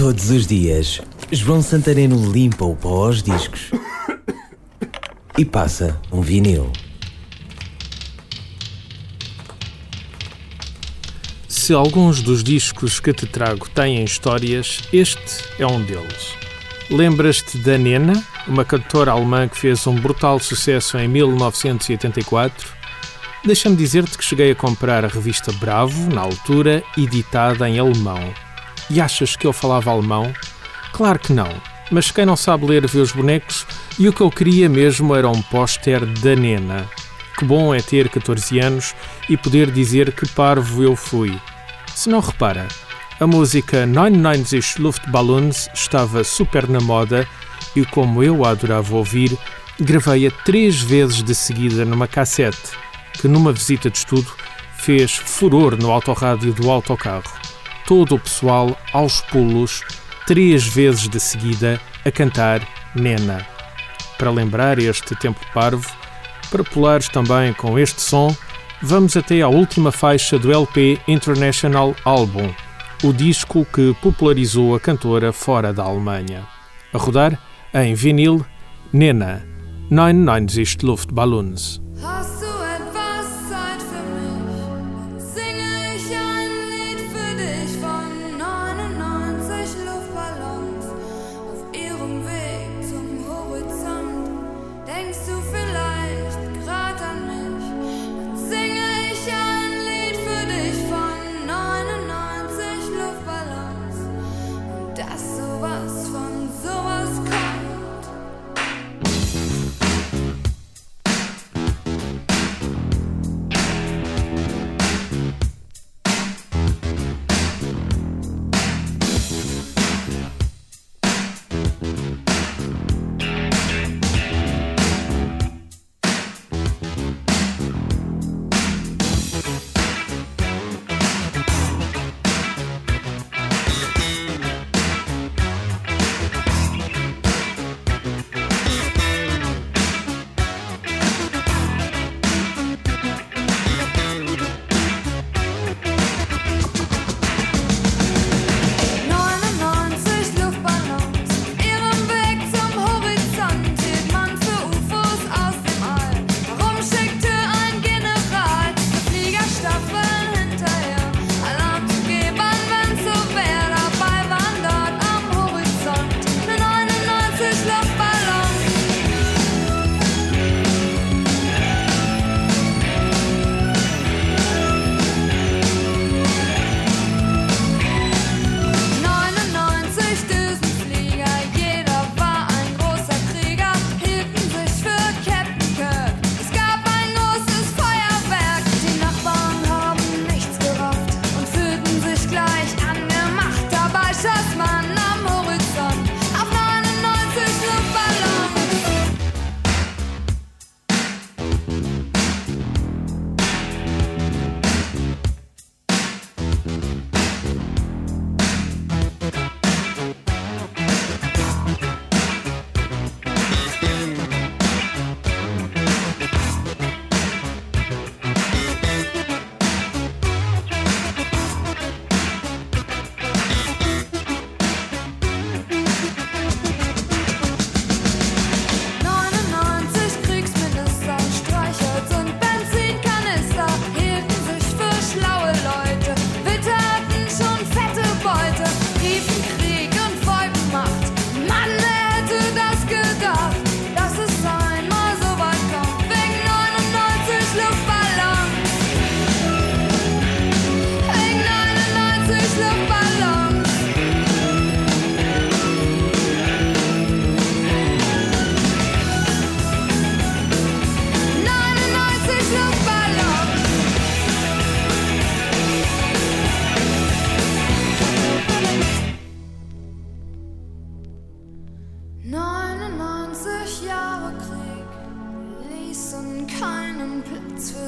Todos os dias, João Santareno limpa o pó aos discos e passa um vinil. Se alguns dos discos que te trago têm histórias, este é um deles. Lembras-te da Nena, uma cantora alemã que fez um brutal sucesso em 1984? Deixa-me dizer-te que cheguei a comprar a revista Bravo, na altura, editada em alemão. E achas que eu falava alemão? Claro que não. Mas quem não sabe ler vê os bonecos e o que eu queria mesmo era um póster da Nena. Que bom é ter 14 anos e poder dizer que parvo eu fui. Se não repara, a música 99 Luftballons estava super na moda e como eu a adorava ouvir, gravei-a três vezes de seguida numa cassete que numa visita de estudo fez furor no autorrádio do autocarro. Todo o pessoal aos pulos, três vezes de seguida, a cantar Nena. Para lembrar este tempo parvo, para pulares também com este som, vamos até à última faixa do LP International Album, o disco que popularizou a cantora fora da Alemanha. A rodar, em vinil, Nena, 99 Luftballons.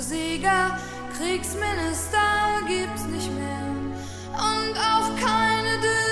Sieger, Kriegsminister gibt's nicht mehr und auch keine Düsenflieger.